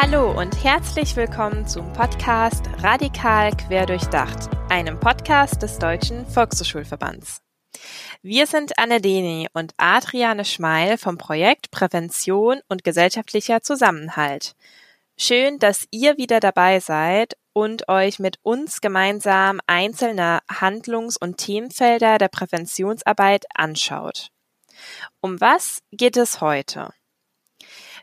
Hallo und herzlich willkommen zum Podcast Radikal Querdurchdacht, einem Podcast des Deutschen Volkshochschulverbands. Wir sind Anne Deni und Adriane Schmeil vom Projekt Prävention und gesellschaftlicher Zusammenhalt. Schön, dass ihr wieder dabei seid und euch mit uns gemeinsam einzelne Handlungs- und Themenfelder der Präventionsarbeit anschaut. Um was geht es heute?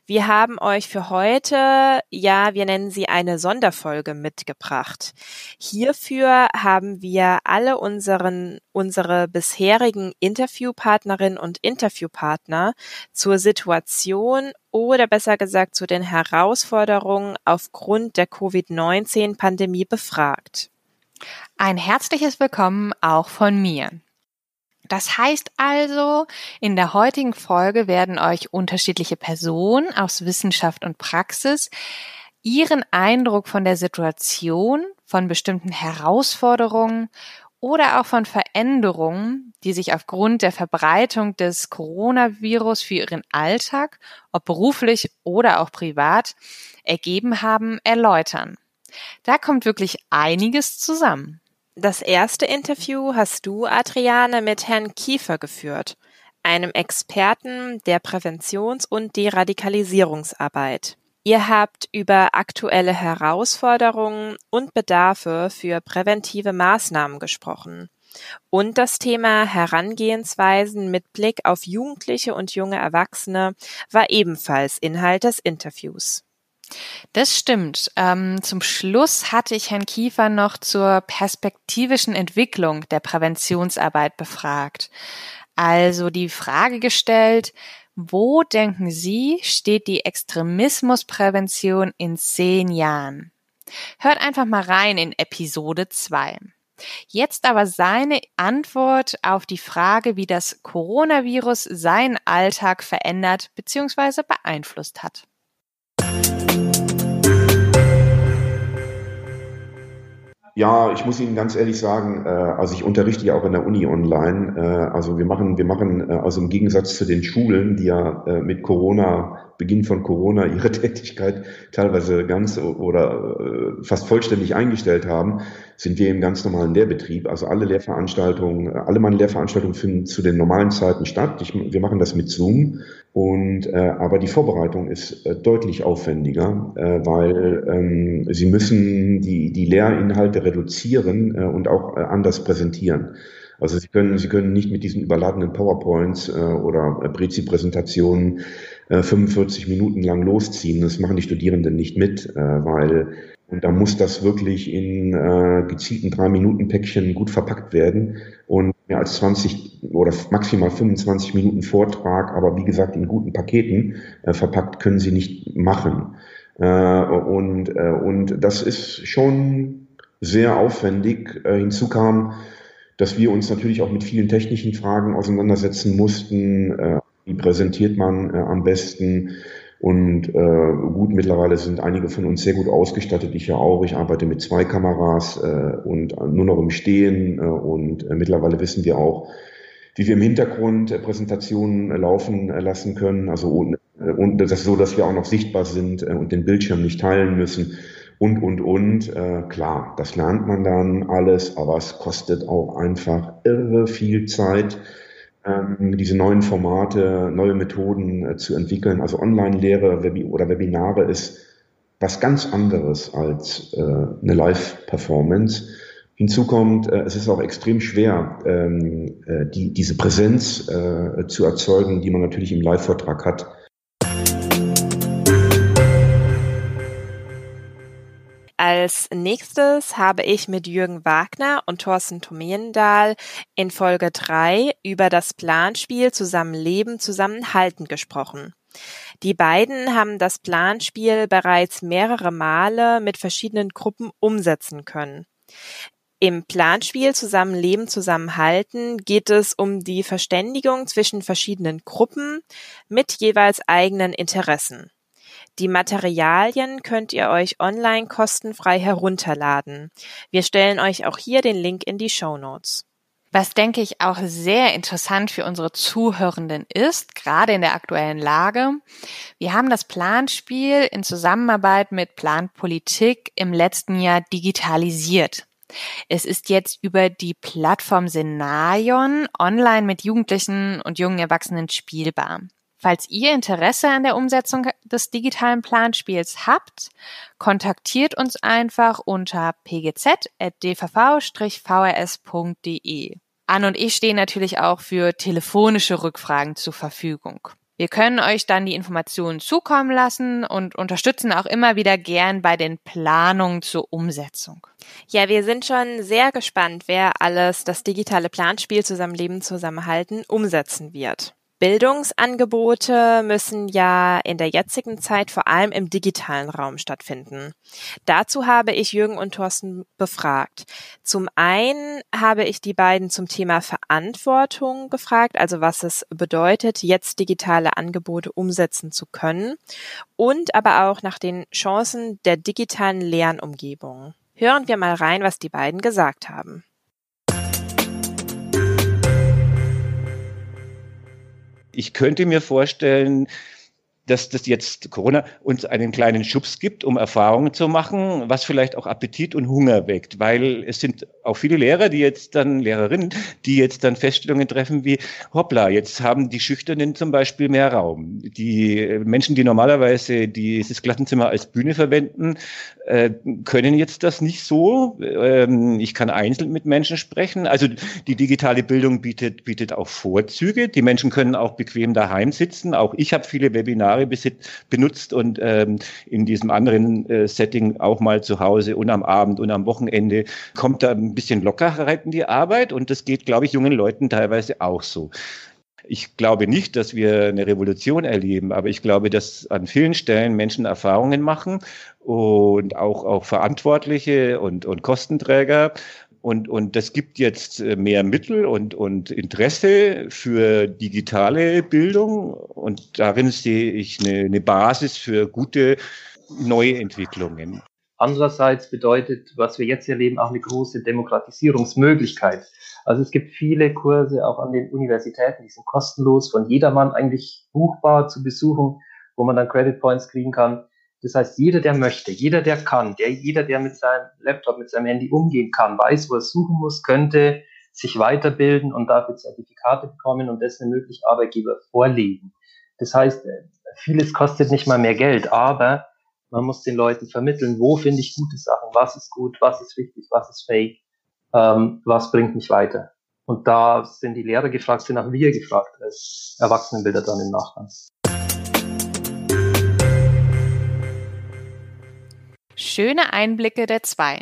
Wir haben euch für heute, ja, wir nennen sie eine Sonderfolge mitgebracht. Hierfür haben wir alle unseren, unsere bisherigen Interviewpartnerinnen und Interviewpartner zur Situation oder besser gesagt zu den Herausforderungen aufgrund der Covid-19-Pandemie befragt. Ein herzliches Willkommen auch von mir. Das heißt also, in der heutigen Folge werden euch unterschiedliche Personen aus Wissenschaft und Praxis ihren Eindruck von der Situation, von bestimmten Herausforderungen oder auch von Veränderungen, die sich aufgrund der Verbreitung des Coronavirus für ihren Alltag, ob beruflich oder auch privat, ergeben haben, erläutern. Da kommt wirklich einiges zusammen. Das erste Interview hast du, Adriane, mit Herrn Kiefer geführt, einem Experten der Präventions- und Deradikalisierungsarbeit. Ihr habt über aktuelle Herausforderungen und Bedarfe für präventive Maßnahmen gesprochen. Und das Thema Herangehensweisen mit Blick auf Jugendliche und junge Erwachsene war ebenfalls Inhalt des Interviews. Das stimmt. Ähm, zum Schluss hatte ich Herrn Kiefer noch zur perspektivischen Entwicklung der Präventionsarbeit befragt. Also die Frage gestellt, wo denken Sie, steht die Extremismusprävention in zehn Jahren? Hört einfach mal rein in Episode 2. Jetzt aber seine Antwort auf die Frage, wie das Coronavirus seinen Alltag verändert bzw. beeinflusst hat. Ja, ich muss Ihnen ganz ehrlich sagen, äh, also ich unterrichte ja auch in der Uni online. Äh, also wir machen, wir machen, äh, also im Gegensatz zu den Schulen, die ja äh, mit Corona Beginn von Corona ihre Tätigkeit teilweise ganz oder äh, fast vollständig eingestellt haben, sind wir im ganz normalen Lehrbetrieb. Also alle Lehrveranstaltungen, alle meine Lehrveranstaltungen finden zu den normalen Zeiten statt. Ich, wir machen das mit Zoom. Und äh, aber die Vorbereitung ist äh, deutlich aufwendiger, äh, weil ähm, sie müssen die die Lehrinhalte reduzieren äh, und auch äh, anders präsentieren. Also Sie können, Sie können nicht mit diesen überladenen PowerPoints äh, oder äh, Prezi-Präsentationen äh, 45 Minuten lang losziehen. Das machen die Studierenden nicht mit, äh, weil und da muss das wirklich in äh, gezielten drei Minuten Päckchen gut verpackt werden und mehr als 20 oder maximal 25 Minuten Vortrag, aber wie gesagt in guten Paketen äh, verpackt können Sie nicht machen. Äh, und, äh, und das ist schon sehr aufwendig. Äh, hinzu kam, dass wir uns natürlich auch mit vielen technischen Fragen auseinandersetzen mussten. Äh, wie präsentiert man äh, am besten? Und äh, gut, mittlerweile sind einige von uns sehr gut ausgestattet. Ich ja auch. Ich arbeite mit zwei Kameras äh, und nur noch im Stehen. Äh, und äh, mittlerweile wissen wir auch, wie wir im Hintergrund äh, Präsentationen äh, laufen äh, lassen können. Also und, äh, und das ist so, dass wir auch noch sichtbar sind äh, und den Bildschirm nicht teilen müssen und, und, und. Äh, klar, das lernt man dann alles, aber es kostet auch einfach irre viel Zeit, diese neuen Formate, neue Methoden äh, zu entwickeln. Also Online-Lehre oder Webinare ist was ganz anderes als äh, eine Live-Performance. Hinzu kommt, äh, es ist auch extrem schwer, ähm, äh, die, diese Präsenz zu erzeugen, die man natürlich im Live-Vortrag hat. Als nächstes habe ich mit Jürgen Wagner und Thorsten Tomendahl in Folge 3 über das Planspiel Zusammenleben, Zusammenhalten gesprochen. Die beiden haben das Planspiel bereits mehrere Male mit verschiedenen Gruppen umsetzen können. Im Planspiel Zusammenleben, Zusammenhalten geht es um die Verständigung zwischen verschiedenen Gruppen mit jeweils eigenen Interessen. Die Materialien könnt ihr euch online kostenfrei herunterladen. Wir stellen euch auch hier den Link in die Show Notes. Was denke ich auch sehr interessant für unsere Zuhörenden ist, gerade in der aktuellen Lage. Wir haben das Planspiel in Zusammenarbeit mit Planpolitik im letzten Jahr digitalisiert. Es ist jetzt über die Plattform Senaion online mit Jugendlichen und jungen Erwachsenen spielbar. Falls ihr Interesse an der Umsetzung des digitalen Planspiels habt, kontaktiert uns einfach unter pgz.dvv-vrs.de. Anne und ich stehen natürlich auch für telefonische Rückfragen zur Verfügung. Wir können euch dann die Informationen zukommen lassen und unterstützen auch immer wieder gern bei den Planungen zur Umsetzung. Ja, wir sind schon sehr gespannt, wer alles das digitale Planspiel Zusammenleben zusammenhalten umsetzen wird. Bildungsangebote müssen ja in der jetzigen Zeit vor allem im digitalen Raum stattfinden. Dazu habe ich Jürgen und Thorsten befragt. Zum einen habe ich die beiden zum Thema Verantwortung gefragt, also was es bedeutet, jetzt digitale Angebote umsetzen zu können und aber auch nach den Chancen der digitalen Lernumgebung. Hören wir mal rein, was die beiden gesagt haben. Ich könnte mir vorstellen, dass das jetzt Corona uns einen kleinen Schubs gibt, um Erfahrungen zu machen, was vielleicht auch Appetit und Hunger weckt, weil es sind auch viele Lehrer, die jetzt dann, Lehrerinnen, die jetzt dann Feststellungen treffen wie, hoppla, jetzt haben die Schüchternen zum Beispiel mehr Raum. Die Menschen, die normalerweise dieses Klassenzimmer als Bühne verwenden, äh, können jetzt das nicht so. Ähm, ich kann einzeln mit Menschen sprechen. Also die digitale Bildung bietet, bietet auch Vorzüge. Die Menschen können auch bequem daheim sitzen. Auch ich habe viele Webinare Jahre benutzt und ähm, in diesem anderen äh, Setting auch mal zu Hause und am Abend und am Wochenende kommt da ein bisschen Lockerheit in die Arbeit und das geht, glaube ich, jungen Leuten teilweise auch so. Ich glaube nicht, dass wir eine Revolution erleben, aber ich glaube, dass an vielen Stellen Menschen Erfahrungen machen und auch, auch Verantwortliche und, und Kostenträger und, und das gibt jetzt äh, mehr Mittel und, und Interesse für digitale Bildung. Und darin sehe ich eine, eine Basis für gute neue Entwicklungen. Andererseits bedeutet, was wir jetzt erleben, auch eine große Demokratisierungsmöglichkeit. Also es gibt viele Kurse auch an den Universitäten, die sind kostenlos, von jedermann eigentlich buchbar zu besuchen, wo man dann Credit Points kriegen kann. Das heißt, jeder, der möchte, jeder, der kann, der, jeder, der mit seinem Laptop, mit seinem Handy umgehen kann, weiß, wo er suchen muss, könnte sich weiterbilden und dafür Zertifikate bekommen und das möglich Arbeitgeber vorlegen. Das heißt, äh, vieles kostet nicht mal mehr Geld, aber man muss den Leuten vermitteln, wo finde ich gute Sachen, was ist gut, was ist wichtig, was ist fake, ähm, was bringt mich weiter. Und da sind die Lehrer gefragt, sind auch wir gefragt als Erwachsenenbilder dann im Nachgang. Schöne Einblicke der zwei.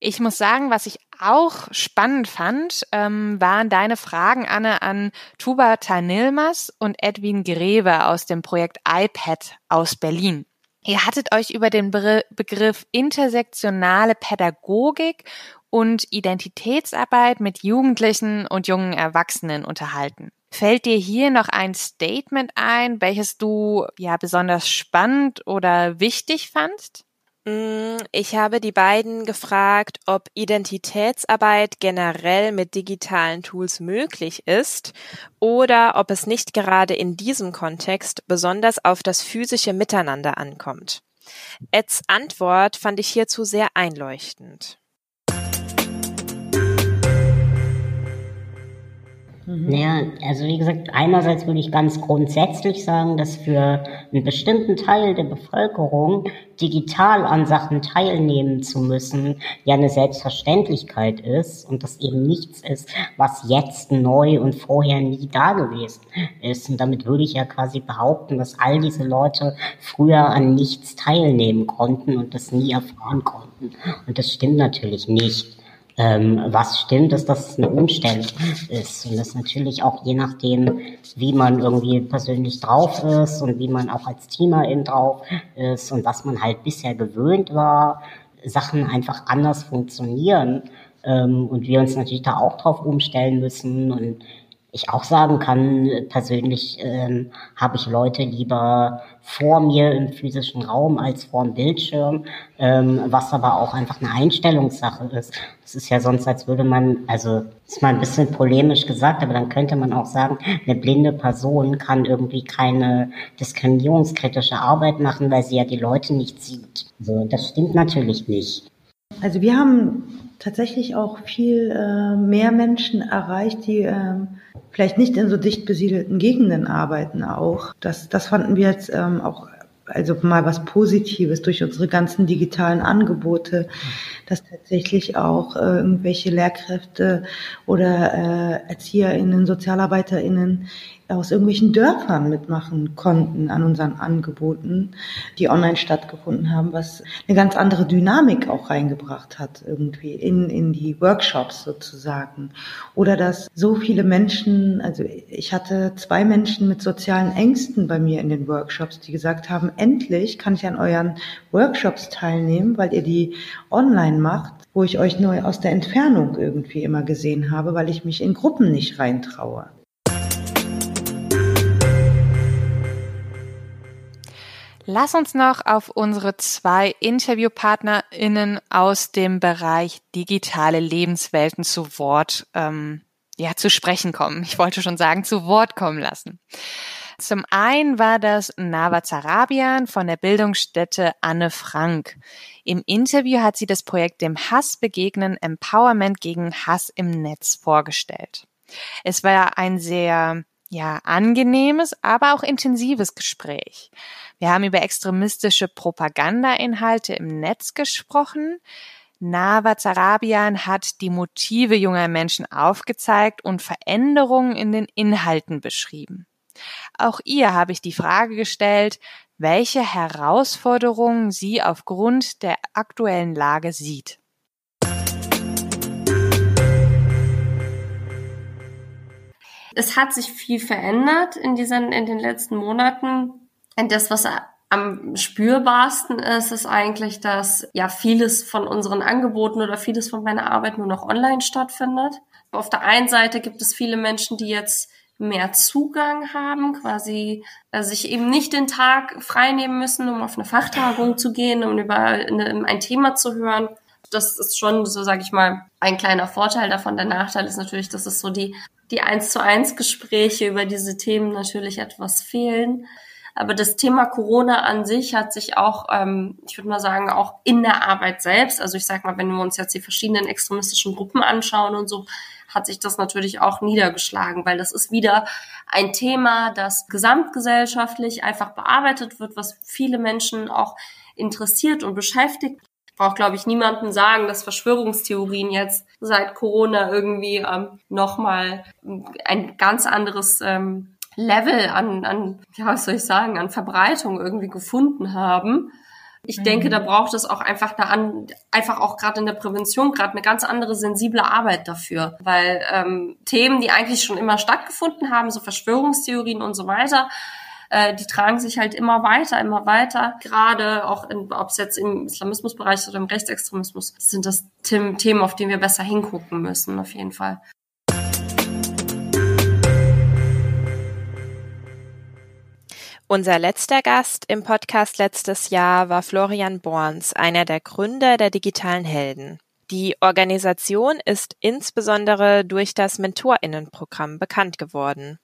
Ich muss sagen, was ich auch spannend fand, ähm, waren deine Fragen, Anne, an Tuba Tanilmas und Edwin Greve aus dem Projekt iPad aus Berlin. Ihr hattet euch über den Be Begriff intersektionale Pädagogik und Identitätsarbeit mit Jugendlichen und jungen Erwachsenen unterhalten. Fällt dir hier noch ein Statement ein, welches du ja besonders spannend oder wichtig fandst? Mm, ich habe die beiden gefragt, ob Identitätsarbeit generell mit digitalen Tools möglich ist oder ob es nicht gerade in diesem Kontext besonders auf das physische Miteinander ankommt. Eds Antwort fand ich hierzu sehr einleuchtend. Mhm. Ja, also wie gesagt, einerseits würde ich ganz grundsätzlich sagen, dass für einen bestimmten Teil der Bevölkerung digital an Sachen teilnehmen zu müssen, ja eine Selbstverständlichkeit ist und das eben nichts ist, was jetzt neu und vorher nie da gewesen ist. Und damit würde ich ja quasi behaupten, dass all diese Leute früher an nichts teilnehmen konnten und das nie erfahren konnten. Und das stimmt natürlich nicht. Ähm, was stimmt, ist, dass es eine Umstellung ist. Und das natürlich auch je nachdem, wie man irgendwie persönlich drauf ist und wie man auch als Teamerin drauf ist und was man halt bisher gewöhnt war, Sachen einfach anders funktionieren. Ähm, und wir uns natürlich da auch drauf umstellen müssen. Und ich auch sagen kann, persönlich ähm, habe ich Leute lieber vor mir im physischen Raum als vor dem Bildschirm, ähm, was aber auch einfach eine Einstellungssache ist. Es ist ja sonst, als würde man, also ist mal ein bisschen polemisch gesagt, aber dann könnte man auch sagen, eine blinde Person kann irgendwie keine diskriminierungskritische Arbeit machen, weil sie ja die Leute nicht sieht. So, das stimmt natürlich nicht. Also wir haben tatsächlich auch viel äh, mehr Menschen erreicht, die ähm, vielleicht nicht in so dicht besiedelten Gegenden arbeiten auch. Das, das fanden wir jetzt ähm, auch also mal was Positives durch unsere ganzen digitalen Angebote, dass tatsächlich auch äh, irgendwelche Lehrkräfte oder äh, ErzieherInnen, SozialarbeiterInnen aus irgendwelchen Dörfern mitmachen konnten an unseren Angeboten, die online stattgefunden haben, was eine ganz andere Dynamik auch reingebracht hat irgendwie in, in die Workshops sozusagen. Oder dass so viele Menschen, also ich hatte zwei Menschen mit sozialen Ängsten bei mir in den Workshops, die gesagt haben, endlich kann ich an euren Workshops teilnehmen, weil ihr die online macht, wo ich euch nur aus der Entfernung irgendwie immer gesehen habe, weil ich mich in Gruppen nicht reintraue. Lass uns noch auf unsere zwei InterviewpartnerInnen aus dem Bereich digitale Lebenswelten zu Wort, ähm, ja, zu sprechen kommen. Ich wollte schon sagen, zu Wort kommen lassen. Zum einen war das Nava Zarabian von der Bildungsstätte Anne Frank. Im Interview hat sie das Projekt dem Hass begegnen Empowerment gegen Hass im Netz vorgestellt. Es war ein sehr ja, angenehmes, aber auch intensives Gespräch. Wir haben über extremistische Propagandainhalte im Netz gesprochen. Nava Zarabian hat die Motive junger Menschen aufgezeigt und Veränderungen in den Inhalten beschrieben. Auch ihr habe ich die Frage gestellt, welche Herausforderungen sie aufgrund der aktuellen Lage sieht. Es hat sich viel verändert in diesen, in den letzten Monaten. Und das, was am spürbarsten ist, ist eigentlich, dass ja vieles von unseren Angeboten oder vieles von meiner Arbeit nur noch online stattfindet. Auf der einen Seite gibt es viele Menschen, die jetzt mehr Zugang haben, quasi äh, sich eben nicht den Tag freinehmen müssen, um auf eine Fachtagung zu gehen, um über ein Thema zu hören. Das ist schon, so sage ich mal, ein kleiner Vorteil davon. Der Nachteil ist natürlich, dass es so die, die eins zu eins Gespräche über diese Themen natürlich etwas fehlen. Aber das Thema Corona an sich hat sich auch, ähm, ich würde mal sagen, auch in der Arbeit selbst, also ich sag mal, wenn wir uns jetzt die verschiedenen extremistischen Gruppen anschauen und so, hat sich das natürlich auch niedergeschlagen, weil das ist wieder ein Thema, das gesamtgesellschaftlich einfach bearbeitet wird, was viele Menschen auch interessiert und beschäftigt. Ich brauche, glaube ich, niemandem sagen, dass Verschwörungstheorien jetzt seit Corona irgendwie ähm, nochmal ein ganz anderes ähm, Level an, an, ja, was soll ich sagen, an Verbreitung irgendwie gefunden haben. Ich mhm. denke, da braucht es auch einfach eine an, einfach auch gerade in der Prävention gerade eine ganz andere sensible Arbeit dafür, weil ähm, Themen, die eigentlich schon immer stattgefunden haben, so Verschwörungstheorien und so weiter, äh, die tragen sich halt immer weiter, immer weiter. Gerade auch, ob es jetzt im Islamismusbereich oder im Rechtsextremismus sind das Themen, auf die wir besser hingucken müssen, auf jeden Fall. Unser letzter Gast im Podcast letztes Jahr war Florian Borns, einer der Gründer der digitalen Helden. Die Organisation ist insbesondere durch das Mentorinnenprogramm bekannt geworden.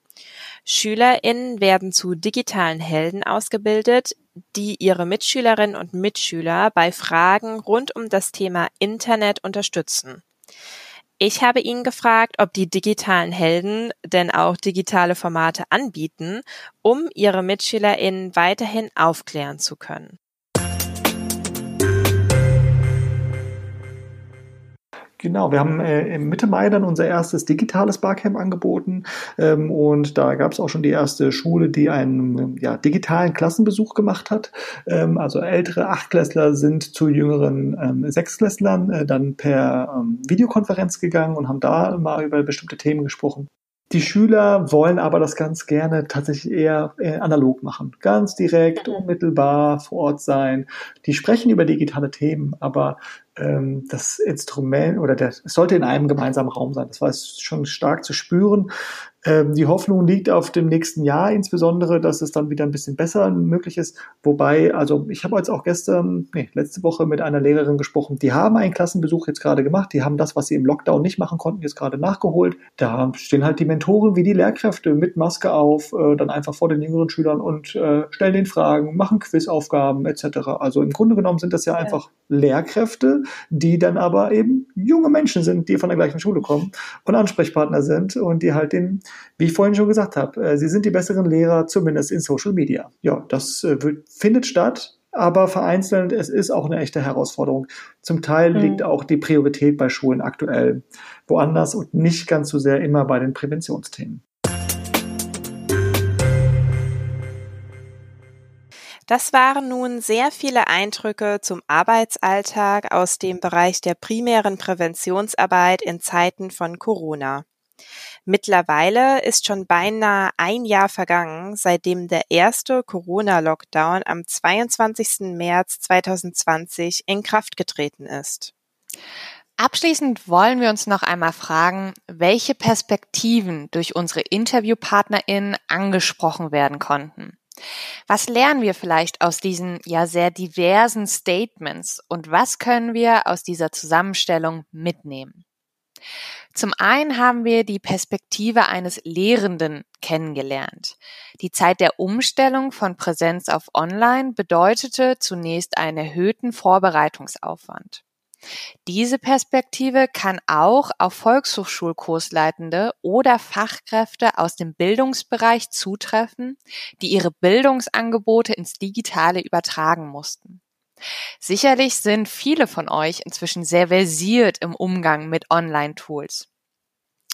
Schülerinnen werden zu digitalen Helden ausgebildet, die ihre Mitschülerinnen und Mitschüler bei Fragen rund um das Thema Internet unterstützen. Ich habe ihn gefragt, ob die digitalen Helden denn auch digitale Formate anbieten, um ihre MitschülerInnen weiterhin aufklären zu können. Genau, wir haben äh, im Mitte Mai dann unser erstes digitales Barcamp angeboten ähm, und da gab es auch schon die erste Schule, die einen ja, digitalen Klassenbesuch gemacht hat. Ähm, also ältere Achtklässler sind zu jüngeren ähm, Sechsklässlern äh, dann per ähm, Videokonferenz gegangen und haben da mal über bestimmte Themen gesprochen. Die Schüler wollen aber das ganz gerne tatsächlich eher, eher analog machen. Ganz direkt, mhm. unmittelbar vor Ort sein. Die sprechen über digitale Themen, aber ähm, das Instrument oder der, es sollte in einem gemeinsamen Raum sein. Das war schon stark zu spüren. Ähm, die Hoffnung liegt auf dem nächsten Jahr, insbesondere, dass es dann wieder ein bisschen besser möglich ist. Wobei, also ich habe jetzt auch gestern, nee, letzte Woche mit einer Lehrerin gesprochen, die haben einen Klassenbesuch jetzt gerade gemacht, die haben das, was sie im Lockdown nicht machen konnten, jetzt gerade nachgeholt. Da stehen halt die Mentoren wie die Lehrkräfte mit Maske auf, äh, dann einfach vor den jüngeren Schülern und äh, stellen den Fragen, machen Quizaufgaben etc. Also im Grunde genommen sind das ja, ja einfach Lehrkräfte, die dann aber eben junge Menschen sind, die von der gleichen Schule kommen und Ansprechpartner sind und die halt den wie ich vorhin schon gesagt habe, äh, sie sind die besseren Lehrer, zumindest in Social Media. Ja, das äh, findet statt, aber vereinzelt, es ist auch eine echte Herausforderung. Zum Teil mhm. liegt auch die Priorität bei Schulen aktuell woanders und nicht ganz so sehr immer bei den Präventionsthemen. Das waren nun sehr viele Eindrücke zum Arbeitsalltag aus dem Bereich der primären Präventionsarbeit in Zeiten von Corona. Mittlerweile ist schon beinahe ein Jahr vergangen, seitdem der erste Corona-Lockdown am 22. März 2020 in Kraft getreten ist. Abschließend wollen wir uns noch einmal fragen, welche Perspektiven durch unsere InterviewpartnerInnen angesprochen werden konnten. Was lernen wir vielleicht aus diesen ja sehr diversen Statements und was können wir aus dieser Zusammenstellung mitnehmen? Zum einen haben wir die Perspektive eines Lehrenden kennengelernt. Die Zeit der Umstellung von Präsenz auf Online bedeutete zunächst einen erhöhten Vorbereitungsaufwand. Diese Perspektive kann auch auf Volkshochschulkursleitende oder Fachkräfte aus dem Bildungsbereich zutreffen, die ihre Bildungsangebote ins Digitale übertragen mussten. Sicherlich sind viele von euch inzwischen sehr versiert im Umgang mit Online-Tools.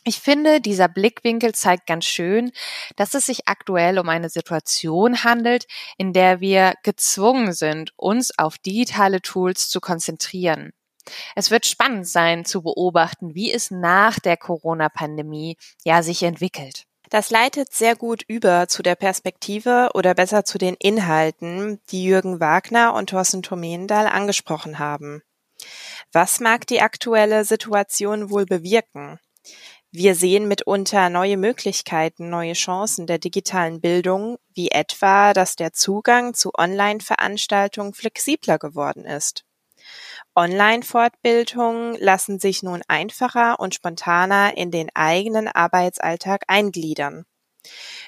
Ich finde, dieser Blickwinkel zeigt ganz schön, dass es sich aktuell um eine Situation handelt, in der wir gezwungen sind, uns auf digitale Tools zu konzentrieren. Es wird spannend sein zu beobachten, wie es nach der Corona-Pandemie ja sich entwickelt. Das leitet sehr gut über zu der Perspektive oder besser zu den Inhalten, die Jürgen Wagner und Thorsten Tomendahl angesprochen haben. Was mag die aktuelle Situation wohl bewirken? Wir sehen mitunter neue Möglichkeiten, neue Chancen der digitalen Bildung, wie etwa, dass der Zugang zu Online-Veranstaltungen flexibler geworden ist. Online-Fortbildungen lassen sich nun einfacher und spontaner in den eigenen Arbeitsalltag eingliedern.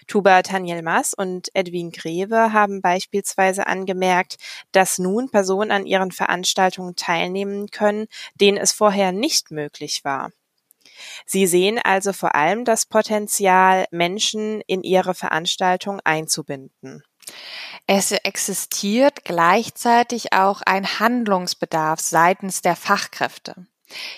Tuba Tanjelmas und Edwin Greve haben beispielsweise angemerkt, dass nun Personen an ihren Veranstaltungen teilnehmen können, denen es vorher nicht möglich war. Sie sehen also vor allem das Potenzial, Menschen in ihre Veranstaltung einzubinden. Es existiert gleichzeitig auch ein Handlungsbedarf seitens der Fachkräfte.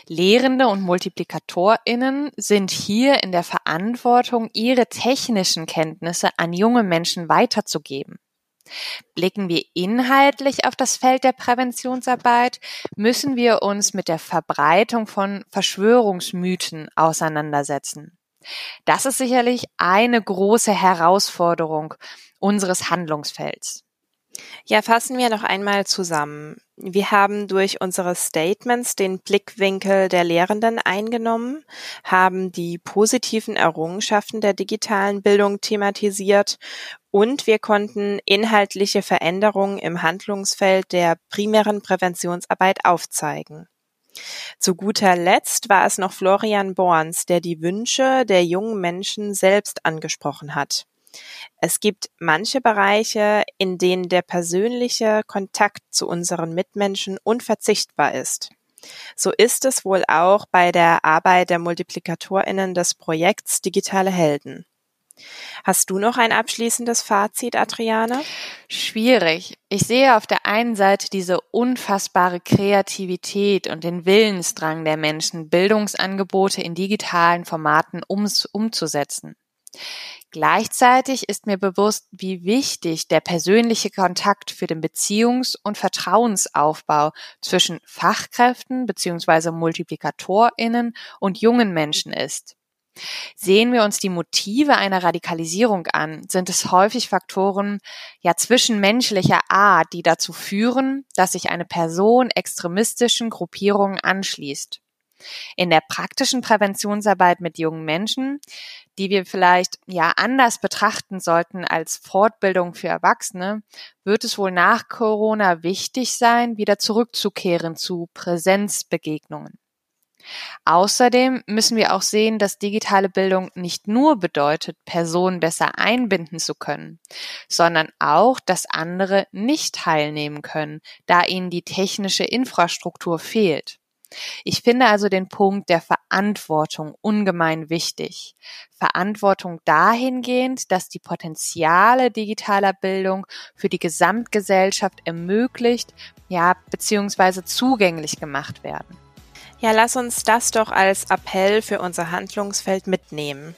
Lehrende und Multiplikatorinnen sind hier in der Verantwortung, ihre technischen Kenntnisse an junge Menschen weiterzugeben. Blicken wir inhaltlich auf das Feld der Präventionsarbeit, müssen wir uns mit der Verbreitung von Verschwörungsmythen auseinandersetzen. Das ist sicherlich eine große Herausforderung unseres Handlungsfelds. Ja, fassen wir noch einmal zusammen. Wir haben durch unsere Statements den Blickwinkel der Lehrenden eingenommen, haben die positiven Errungenschaften der digitalen Bildung thematisiert und wir konnten inhaltliche Veränderungen im Handlungsfeld der primären Präventionsarbeit aufzeigen. Zu guter Letzt war es noch Florian Borns, der die Wünsche der jungen Menschen selbst angesprochen hat. Es gibt manche Bereiche, in denen der persönliche Kontakt zu unseren Mitmenschen unverzichtbar ist. So ist es wohl auch bei der Arbeit der Multiplikatorinnen des Projekts Digitale Helden. Hast du noch ein abschließendes Fazit, Adriane? Schwierig. Ich sehe auf der einen Seite diese unfassbare Kreativität und den Willensdrang der Menschen, Bildungsangebote in digitalen Formaten umzusetzen. Gleichzeitig ist mir bewusst, wie wichtig der persönliche Kontakt für den Beziehungs- und Vertrauensaufbau zwischen Fachkräften bzw. Multiplikatorinnen und jungen Menschen ist. Sehen wir uns die Motive einer Radikalisierung an, sind es häufig Faktoren ja zwischenmenschlicher Art, die dazu führen, dass sich eine Person extremistischen Gruppierungen anschließt. In der praktischen Präventionsarbeit mit jungen Menschen die wir vielleicht ja anders betrachten sollten als Fortbildung für Erwachsene, wird es wohl nach Corona wichtig sein, wieder zurückzukehren zu Präsenzbegegnungen. Außerdem müssen wir auch sehen, dass digitale Bildung nicht nur bedeutet, Personen besser einbinden zu können, sondern auch, dass andere nicht teilnehmen können, da ihnen die technische Infrastruktur fehlt. Ich finde also den Punkt der Verantwortung ungemein wichtig. Verantwortung dahingehend, dass die Potenziale digitaler Bildung für die Gesamtgesellschaft ermöglicht, ja, beziehungsweise zugänglich gemacht werden. Ja, lass uns das doch als Appell für unser Handlungsfeld mitnehmen.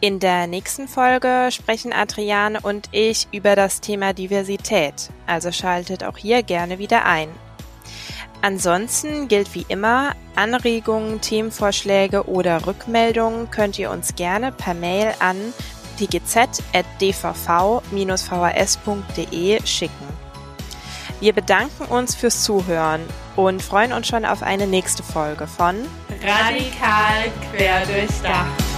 In der nächsten Folge sprechen Adriane und ich über das Thema Diversität, also schaltet auch hier gerne wieder ein. Ansonsten gilt wie immer, Anregungen, Themenvorschläge oder Rückmeldungen könnt ihr uns gerne per Mail an dgz.dvv-vhs.de schicken. Wir bedanken uns fürs Zuhören und freuen uns schon auf eine nächste Folge von Radikal quer durchs Dach.